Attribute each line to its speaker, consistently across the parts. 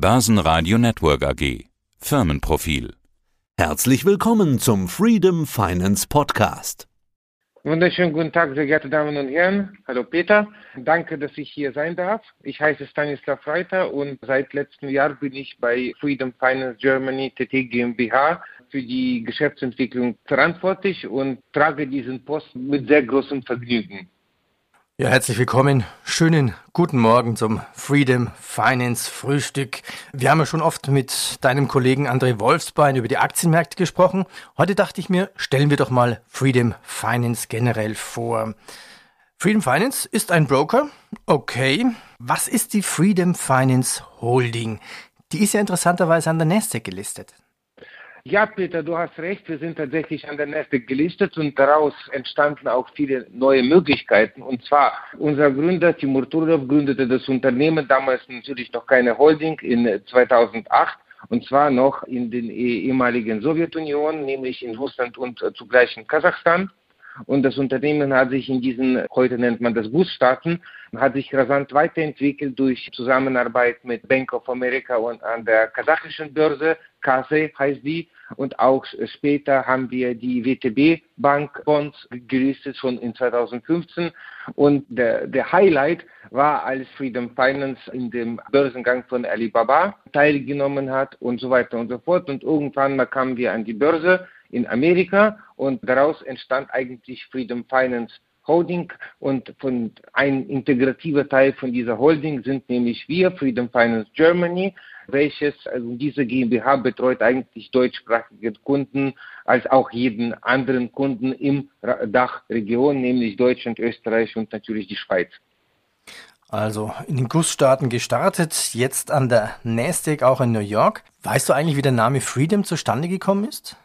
Speaker 1: Börsenradio Network AG. Firmenprofil.
Speaker 2: Herzlich willkommen zum Freedom Finance Podcast.
Speaker 3: Wunderschönen guten Tag, sehr geehrte Damen und Herren. Hallo Peter. Danke, dass ich hier sein darf. Ich heiße Stanislav Reiter und seit letztem Jahr bin ich bei Freedom Finance Germany TT GmbH für die Geschäftsentwicklung verantwortlich und trage diesen Post mit sehr großem Vergnügen.
Speaker 4: Ja, herzlich willkommen. Schönen guten Morgen zum Freedom Finance Frühstück. Wir haben ja schon oft mit deinem Kollegen André Wolfsbein über die Aktienmärkte gesprochen. Heute dachte ich mir, stellen wir doch mal Freedom Finance generell vor. Freedom Finance ist ein Broker. Okay. Was ist die Freedom Finance Holding? Die ist ja interessanterweise an der Nasdaq gelistet.
Speaker 3: Ja, Peter, du hast recht. Wir sind tatsächlich an der Nasdaq gelistet und daraus entstanden auch viele neue Möglichkeiten. Und zwar, unser Gründer Timur Turlov gründete das Unternehmen, damals natürlich noch keine Holding, in 2008 und zwar noch in den ehemaligen Sowjetunion, nämlich in Russland und äh, zugleich in Kasachstan. Und das Unternehmen hat sich in diesen, heute nennt man das Gussstaaten, hat sich rasant weiterentwickelt durch Zusammenarbeit mit Bank of America und an der kasachischen Börse, KASE heißt die. Und auch später haben wir die WTB Bank Bonds gelistet, schon in 2015. Und der, der Highlight war, als Freedom Finance in dem Börsengang von Alibaba teilgenommen hat und so weiter und so fort. Und irgendwann mal kamen wir an die Börse in Amerika und daraus entstand eigentlich Freedom Finance Holding und von ein integrativer Teil von dieser Holding sind nämlich wir, Freedom Finance Germany, welches, also diese GmbH betreut eigentlich deutschsprachige Kunden als auch jeden anderen Kunden im Dachregion, nämlich Deutschland, Österreich und natürlich die Schweiz.
Speaker 4: Also in den Gussstaaten gestartet, jetzt an der Nasdaq auch in New York. Weißt du eigentlich, wie der Name Freedom zustande gekommen ist?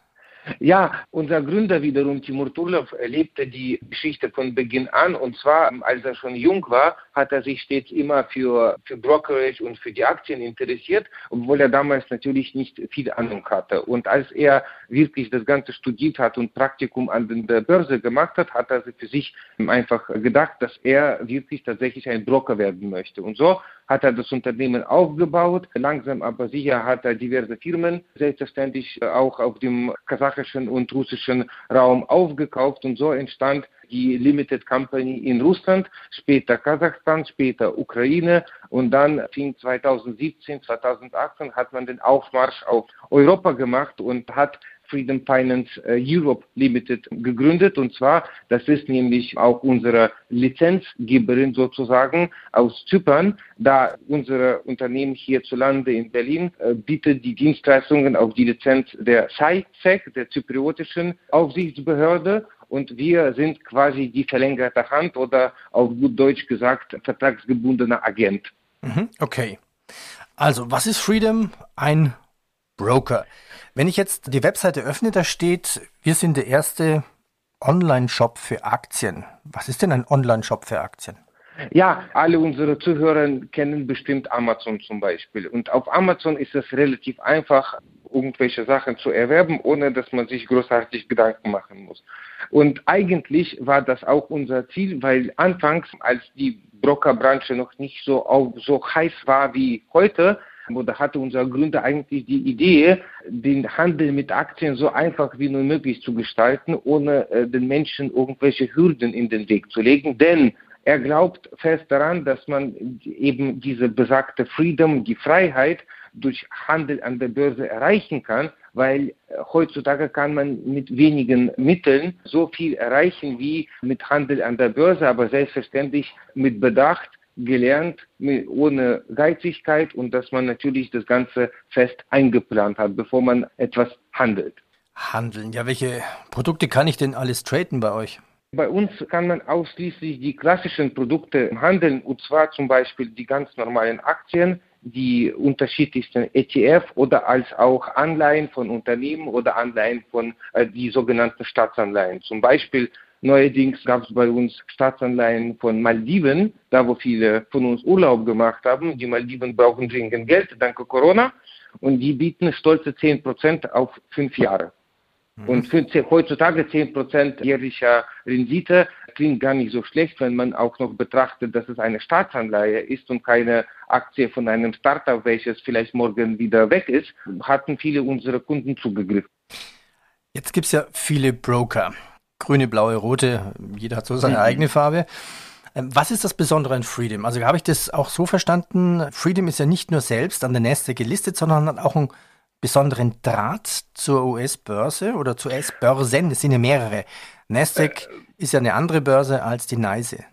Speaker 3: Ja, unser Gründer wiederum, Timur Turlov, erlebte die Geschichte von Beginn an. Und zwar, als er schon jung war, hat er sich stets immer für, für Brokerage und für die Aktien interessiert, obwohl er damals natürlich nicht viel Ahnung hatte. Und als er wirklich das Ganze studiert hat und Praktikum an der Börse gemacht hat, hat er für sich einfach gedacht, dass er wirklich tatsächlich ein Broker werden möchte. Und so hat er das Unternehmen aufgebaut. Langsam aber sicher hat er diverse Firmen selbstverständlich auch auf dem kasachischen und russischen Raum aufgekauft und so entstand die Limited Company in Russland, später Kasachstan, später Ukraine und dann fing 2017, 2018 hat man den Aufmarsch auf Europa gemacht und hat Freedom Finance äh, Europe Limited gegründet. Und zwar, das ist nämlich auch unsere Lizenzgeberin sozusagen aus Zypern, da unsere Unternehmen hierzulande in Berlin äh, bietet die Dienstleistungen auf die Lizenz der SAICEC, der zypriotischen Aufsichtsbehörde. Und wir sind quasi die verlängerte Hand oder auf gut Deutsch gesagt vertragsgebundener Agent.
Speaker 4: Mhm, okay. Also, was ist Freedom? Ein Broker. Wenn ich jetzt die Webseite öffne, da steht, wir sind der erste Online-Shop für Aktien. Was ist denn ein Online-Shop für Aktien?
Speaker 3: Ja, alle unsere Zuhörer kennen bestimmt Amazon zum Beispiel. Und auf Amazon ist es relativ einfach, irgendwelche Sachen zu erwerben, ohne dass man sich großartig Gedanken machen muss. Und eigentlich war das auch unser Ziel, weil anfangs, als die Brokerbranche noch nicht so, auf, so heiß war wie heute, oder hatte unser Gründer eigentlich die Idee, den Handel mit Aktien so einfach wie nur möglich zu gestalten, ohne äh, den Menschen irgendwelche Hürden in den Weg zu legen. Denn er glaubt fest daran, dass man eben diese besagte Freedom, die Freiheit durch Handel an der Börse erreichen kann, weil äh, heutzutage kann man mit wenigen Mitteln so viel erreichen wie mit Handel an der Börse, aber selbstverständlich mit Bedacht gelernt, ohne Geizigkeit und dass man natürlich das Ganze fest eingeplant hat, bevor man etwas handelt.
Speaker 4: Handeln. Ja, welche Produkte kann ich denn alles traden bei euch?
Speaker 3: Bei uns kann man ausschließlich die klassischen Produkte handeln, und zwar zum Beispiel die ganz normalen Aktien, die unterschiedlichsten ETF oder als auch Anleihen von Unternehmen oder Anleihen von äh, die sogenannten Staatsanleihen. Zum Beispiel Neuerdings gab es bei uns Staatsanleihen von Maldiven, da wo viele von uns Urlaub gemacht haben. Die Maldiven brauchen dringend Geld, danke Corona. Und die bieten stolze 10% auf fünf Jahre. Mhm. Und für, heutzutage 10% jährlicher Rendite klingt gar nicht so schlecht, wenn man auch noch betrachtet, dass es eine Staatsanleihe ist und keine Aktie von einem Startup, welches vielleicht morgen wieder weg ist, hatten viele unserer Kunden zugegriffen.
Speaker 4: Jetzt gibt es ja viele Broker. Grüne, blaue, rote, jeder hat so seine mhm. eigene Farbe. Ähm, was ist das Besondere an Freedom? Also habe ich das auch so verstanden, Freedom ist ja nicht nur selbst an der Nasdaq gelistet, sondern hat auch einen besonderen Draht zur US-Börse oder zur US-Börsen. Das sind ja mehrere. Nasdaq äh, ist ja eine andere Börse als die NYSE.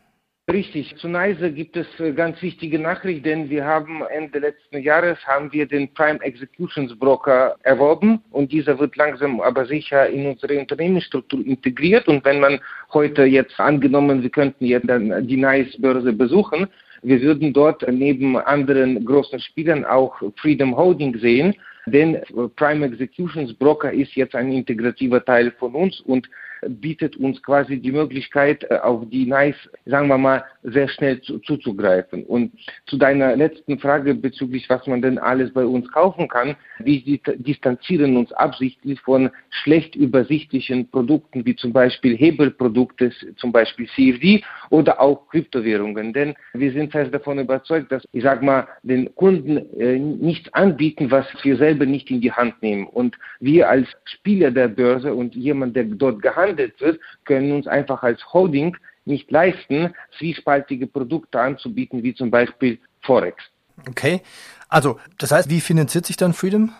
Speaker 3: Richtig. Zu NYSE gibt es äh, ganz wichtige Nachricht, denn wir haben Ende letzten Jahres haben wir den Prime Executions Broker erworben und dieser wird langsam aber sicher in unsere Unternehmensstruktur integriert und wenn man heute jetzt angenommen, wir könnten jetzt dann die NYSE Börse besuchen, wir würden dort neben anderen großen Spielern auch Freedom Holding sehen, denn Prime Executions Broker ist jetzt ein integrativer Teil von uns und bietet uns quasi die Möglichkeit, äh, auf die NICE, sagen wir mal, sehr schnell zu, zuzugreifen. Und zu deiner letzten Frage bezüglich, was man denn alles bei uns kaufen kann, wir distanzieren uns absichtlich von schlecht übersichtlichen Produkten, wie zum Beispiel Hebelprodukte, zum Beispiel CFD oder auch Kryptowährungen. Denn wir sind fest davon überzeugt, dass, ich sag mal, den Kunden äh, nichts anbieten, was wir selber nicht in die Hand nehmen. Und wir als Spieler der Börse und jemand, der dort gehandelt gehandelt wird, können uns einfach als Holding nicht leisten, zwiespaltige Produkte anzubieten, wie zum Beispiel Forex.
Speaker 4: Okay, also das heißt, wie finanziert sich dann Freedom?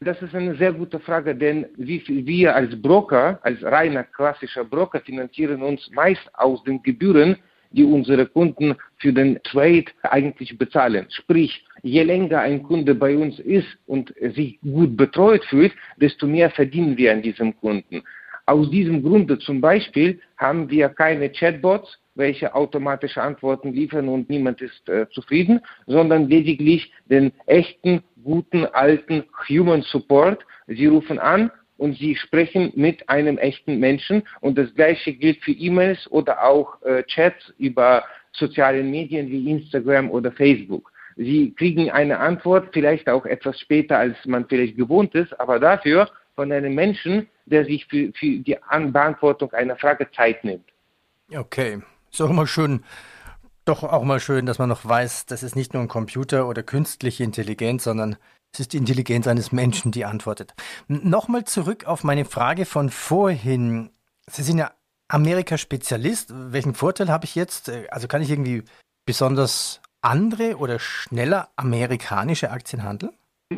Speaker 3: Das ist eine sehr gute Frage, denn wir als Broker, als reiner klassischer Broker, finanzieren uns meist aus den Gebühren, die unsere Kunden für den Trade eigentlich bezahlen. Sprich, je länger ein Kunde bei uns ist und sich gut betreut fühlt, desto mehr verdienen wir an diesem Kunden. Aus diesem Grunde zum Beispiel haben wir keine Chatbots, welche automatische Antworten liefern und niemand ist äh, zufrieden, sondern lediglich den echten, guten, alten Human Support. Sie rufen an und sie sprechen mit einem echten Menschen und das gleiche gilt für E-Mails oder auch äh, Chats über soziale Medien wie Instagram oder Facebook. Sie kriegen eine Antwort, vielleicht auch etwas später, als man vielleicht gewohnt ist, aber dafür von einem Menschen, der sich für, für die Beantwortung einer Frage Zeit nimmt.
Speaker 4: Okay, ist auch immer schön, doch auch mal schön, dass man noch weiß, das ist nicht nur ein Computer oder künstliche Intelligenz, sondern es ist die Intelligenz eines Menschen, die antwortet. Nochmal zurück auf meine Frage von vorhin. Sie sind ja Amerika-Spezialist. Welchen Vorteil habe ich jetzt? Also kann ich irgendwie besonders andere oder schneller amerikanische Aktien handeln?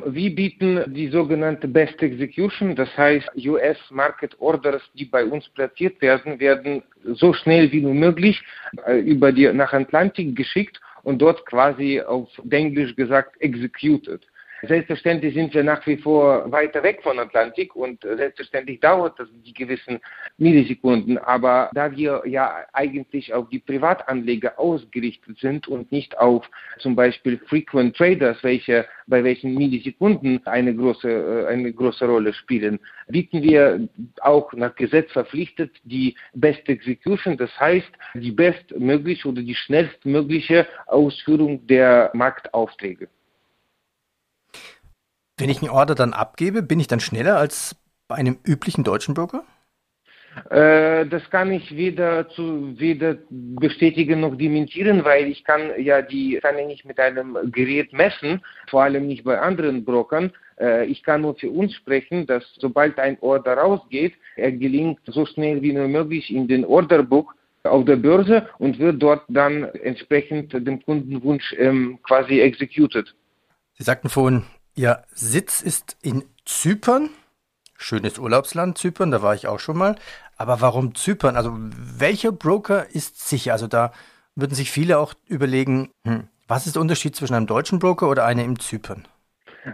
Speaker 3: Wir bieten die sogenannte Best Execution, das heißt US Market Orders, die bei uns platziert werden, werden so schnell wie nur möglich äh, über die nach Atlantik geschickt und dort quasi auf Englisch gesagt executed. Selbstverständlich sind wir nach wie vor weiter weg von Atlantik und selbstverständlich dauert das die gewissen Millisekunden. Aber da wir ja eigentlich auf die Privatanleger ausgerichtet sind und nicht auf zum Beispiel Frequent Traders, welche bei welchen Millisekunden eine große, äh, eine große Rolle spielen, bieten wir auch nach Gesetz verpflichtet die Best Execution, das heißt die bestmögliche oder die schnellstmögliche Ausführung der Marktaufträge.
Speaker 4: Wenn ich einen Order dann abgebe, bin ich dann schneller als bei einem üblichen deutschen Broker?
Speaker 3: Äh, das kann ich weder zu weder bestätigen noch dementieren, weil ich kann ja die kann ja nicht mit einem Gerät messen, vor allem nicht bei anderen Brokern. Äh, ich kann nur für uns sprechen, dass sobald ein Order rausgeht, er gelingt so schnell wie nur möglich in den Orderbook auf der Börse und wird dort dann entsprechend dem Kundenwunsch ähm, quasi executed.
Speaker 4: Sie sagten vorhin, Ihr Sitz ist in Zypern. Schönes Urlaubsland Zypern, da war ich auch schon mal. Aber warum Zypern? Also welcher Broker ist sicher? Also da würden sich viele auch überlegen, hm, was ist der Unterschied zwischen einem deutschen Broker oder einem in Zypern?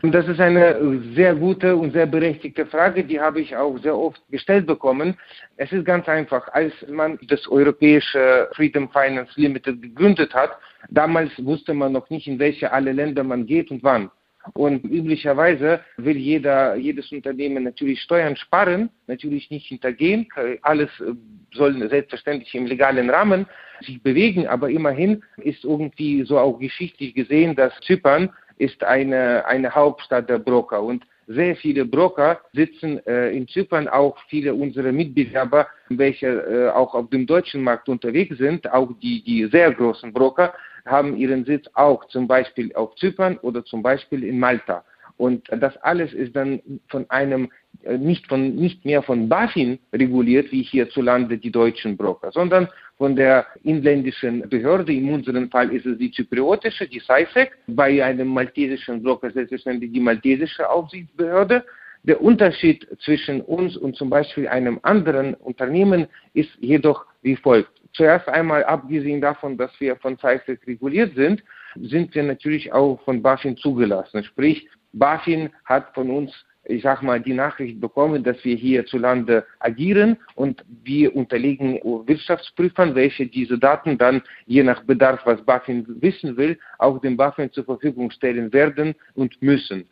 Speaker 3: Das ist eine sehr gute und sehr berechtigte Frage, die habe ich auch sehr oft gestellt bekommen. Es ist ganz einfach, als man das europäische Freedom Finance Limited gegründet hat, damals wusste man noch nicht, in welche alle Länder man geht und wann. Und üblicherweise will jeder, jedes Unternehmen natürlich Steuern sparen, natürlich nicht hintergehen. Alles äh, soll selbstverständlich im legalen Rahmen sich bewegen, aber immerhin ist irgendwie so auch geschichtlich gesehen, dass Zypern ist eine, eine Hauptstadt der Broker. Und sehr viele Broker sitzen äh, in Zypern, auch viele unserer Mitbewerber, welche äh, auch auf dem deutschen Markt unterwegs sind, auch die, die sehr großen Broker, haben ihren Sitz auch zum Beispiel auf Zypern oder zum Beispiel in Malta. Und das alles ist dann von einem äh, nicht, von, nicht mehr von BaFin reguliert, wie hierzulande die deutschen Broker, sondern von der inländischen Behörde. In unserem Fall ist es die zypriotische, die SISEC, bei einem maltesischen Broker selbstverständlich die maltesische Aufsichtsbehörde. Der Unterschied zwischen uns und zum Beispiel einem anderen Unternehmen ist jedoch wie folgt. Zuerst einmal, abgesehen davon, dass wir von SISEC reguliert sind, sind wir natürlich auch von BaFin zugelassen. Sprich, BaFin hat von uns ich sag mal, die Nachricht bekommen, dass wir hierzulande agieren und wir unterlegen Wirtschaftsprüfern, welche diese Daten dann je nach Bedarf, was BaFin wissen will, auch dem BaFin zur Verfügung stellen werden und müssen.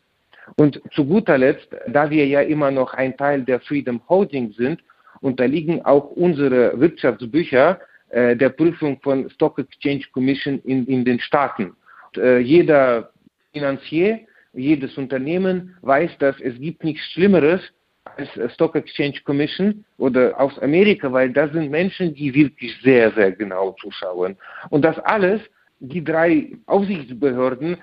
Speaker 3: Und zu guter Letzt, da wir ja immer noch ein Teil der Freedom Holding sind, unterliegen auch unsere Wirtschaftsbücher äh, der Prüfung von Stock Exchange Commission in, in den Staaten. Und, äh, jeder Finanzier jedes Unternehmen weiß, dass es gibt nichts Schlimmeres als Stock Exchange Commission oder aus Amerika, weil das sind Menschen, die wirklich sehr, sehr genau zuschauen. Und das alles, die drei Aufsichtsbehörden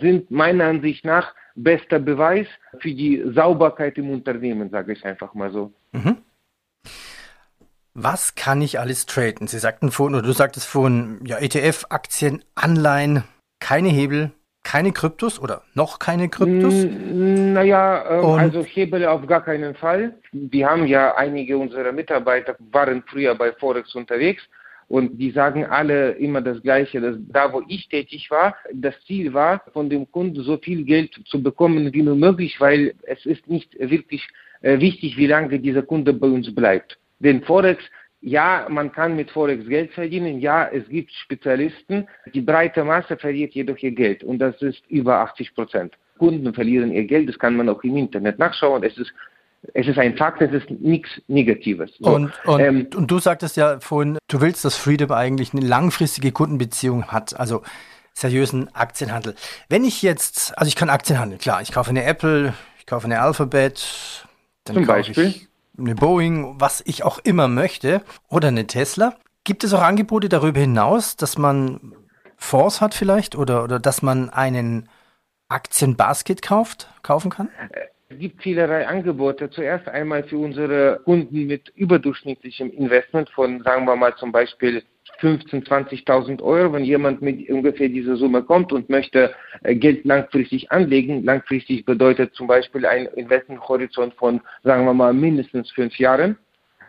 Speaker 3: sind meiner Ansicht nach bester Beweis für die Sauberkeit im Unternehmen, sage ich einfach mal so. Mhm.
Speaker 4: Was kann ich alles traden? Sie sagten vorhin, oder du sagtest vorhin, ja, ETF, Aktien, Anleihen, keine Hebel, keine Kryptos oder noch keine Kryptos?
Speaker 3: Naja, ähm, also Hebel auf gar keinen Fall. Wir haben ja einige unserer Mitarbeiter waren früher bei Forex unterwegs und die sagen alle immer das Gleiche, dass da, wo ich tätig war, das Ziel war, von dem Kunden so viel Geld zu bekommen wie nur möglich, weil es ist nicht wirklich äh, wichtig, wie lange dieser Kunde bei uns bleibt. Denn Forex ja, man kann mit Forex Geld verdienen. Ja, es gibt Spezialisten. Die breite Masse verliert jedoch ihr Geld und das ist über 80 Prozent. Kunden verlieren ihr Geld, das kann man auch im Internet nachschauen. Es ist es ist ein Fakt, es ist nichts Negatives.
Speaker 4: So, und, und, ähm, und du sagtest ja vorhin, du willst, dass Freedom eigentlich eine langfristige Kundenbeziehung hat, also seriösen Aktienhandel. Wenn ich jetzt, also ich kann Aktien handeln, klar, ich kaufe eine Apple, ich kaufe eine Alphabet,
Speaker 3: dann Zum Beispiel?
Speaker 4: Ich eine Boeing, was ich auch immer möchte, oder eine Tesla. Gibt es auch Angebote darüber hinaus, dass man Fonds hat vielleicht oder, oder dass man einen Aktienbasket kauft, kaufen kann?
Speaker 3: Es gibt vielerlei Angebote. Zuerst einmal für unsere Kunden mit überdurchschnittlichem Investment von, sagen wir mal zum Beispiel 15.000, 20.000 Euro, wenn jemand mit ungefähr dieser Summe kommt und möchte äh, Geld langfristig anlegen. Langfristig bedeutet zum Beispiel ein Investmenthorizont von, sagen wir mal, mindestens fünf Jahren.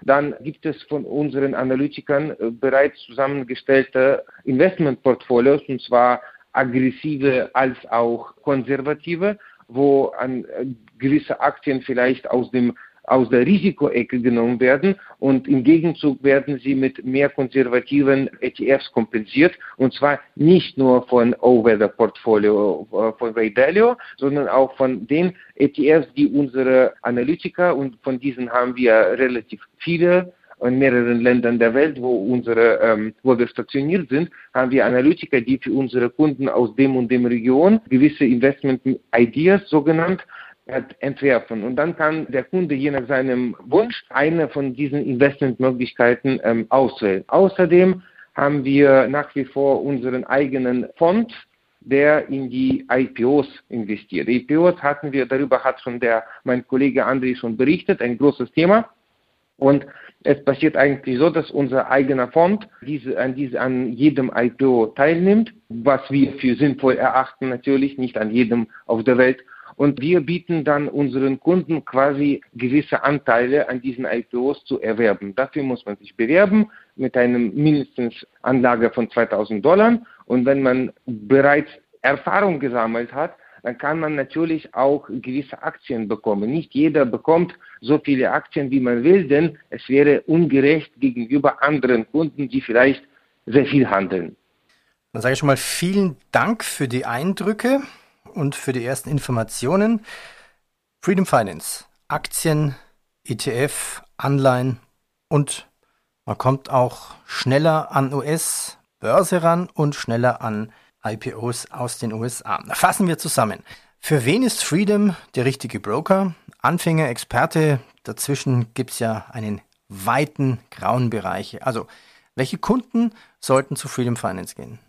Speaker 3: Dann gibt es von unseren Analytikern äh, bereits zusammengestellte Investmentportfolios, und zwar aggressive als auch konservative, wo an äh, gewisse Aktien vielleicht aus dem aus der Risikoecke genommen werden und im Gegenzug werden sie mit mehr konservativen ETFs kompensiert und zwar nicht nur von All-Weather Portfolio äh, von Ray Dalio, sondern auch von den ETFs, die unsere Analytiker und von diesen haben wir relativ viele. In mehreren Ländern der Welt, wo unsere, ähm, wo wir stationiert sind, haben wir Analytiker, die für unsere Kunden aus dem und dem Region gewisse Investment Ideas, so genannt, entwerfen. Und dann kann der Kunde je nach seinem Wunsch eine von diesen Investmentmöglichkeiten ähm, auswählen. Außerdem haben wir nach wie vor unseren eigenen Fonds, der in die IPOs investiert. IPOs hatten wir, darüber hat schon der, mein Kollege André schon berichtet, ein großes Thema. Und es passiert eigentlich so, dass unser eigener Fonds diese, an, diese, an jedem IPO teilnimmt, was wir für sinnvoll erachten, natürlich nicht an jedem auf der Welt. Und wir bieten dann unseren Kunden quasi gewisse Anteile an diesen IPOs zu erwerben. Dafür muss man sich bewerben mit einem mindestens Anlage von 2000 Dollar. Und wenn man bereits Erfahrung gesammelt hat, dann kann man natürlich auch gewisse Aktien bekommen. Nicht jeder bekommt so viele Aktien, wie man will, denn es wäre ungerecht gegenüber anderen Kunden, die vielleicht sehr viel handeln.
Speaker 4: Dann sage ich schon mal vielen Dank für die Eindrücke und für die ersten Informationen. Freedom Finance, Aktien, ETF, Anleihen und man kommt auch schneller an US-Börse ran und schneller an IPOs aus den USA. Fassen wir zusammen. Für wen ist Freedom der richtige Broker? Anfänger, Experte, dazwischen gibt es ja einen weiten grauen Bereich. Also, welche Kunden sollten zu Freedom Finance gehen?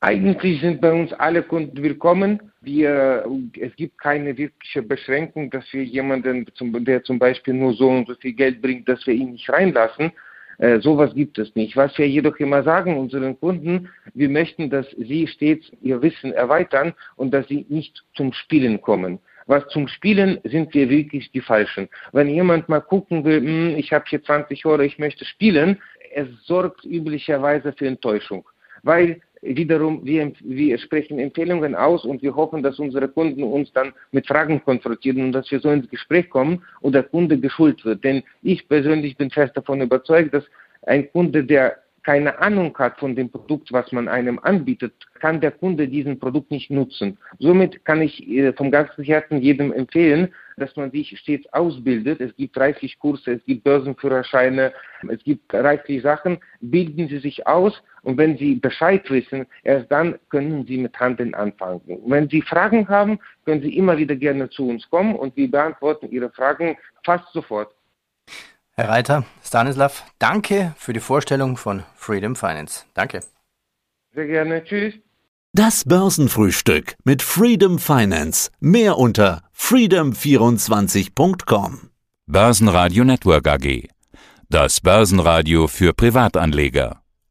Speaker 3: Eigentlich sind bei uns alle Kunden willkommen. Wir, es gibt keine wirkliche Beschränkung, dass wir jemanden, der zum Beispiel nur so und so viel Geld bringt, dass wir ihn nicht reinlassen. Äh, sowas gibt es nicht. Was wir jedoch immer sagen unseren Kunden, wir möchten, dass sie stets ihr Wissen erweitern und dass sie nicht zum Spielen kommen. Was zum Spielen sind wir wirklich die Falschen. Wenn jemand mal gucken will, hm, ich habe hier 20 Euro, ich möchte spielen, es sorgt üblicherweise für Enttäuschung. Weil wiederum, wir, wir sprechen Empfehlungen aus und wir hoffen, dass unsere Kunden uns dann mit Fragen konfrontieren und dass wir so ins Gespräch kommen und der Kunde geschult wird. Denn ich persönlich bin fest davon überzeugt, dass ein Kunde, der keine Ahnung hat von dem Produkt, was man einem anbietet, kann der Kunde diesen Produkt nicht nutzen. Somit kann ich äh, vom ganzen Herzen jedem empfehlen, dass man sich stets ausbildet. Es gibt reichlich Kurse, es gibt Börsenführerscheine, es gibt reichlich Sachen. Bilden Sie sich aus und wenn Sie Bescheid wissen, erst dann können Sie mit Handeln anfangen. Wenn Sie Fragen haben, können Sie immer wieder gerne zu uns kommen und wir beantworten Ihre Fragen fast sofort.
Speaker 4: Herr Reiter, Stanislav, danke für die Vorstellung von Freedom Finance. Danke.
Speaker 3: Sehr gerne. Tschüss.
Speaker 2: Das Börsenfrühstück mit Freedom Finance. Mehr unter freedom24.com.
Speaker 1: Börsenradio Network AG. Das Börsenradio für Privatanleger.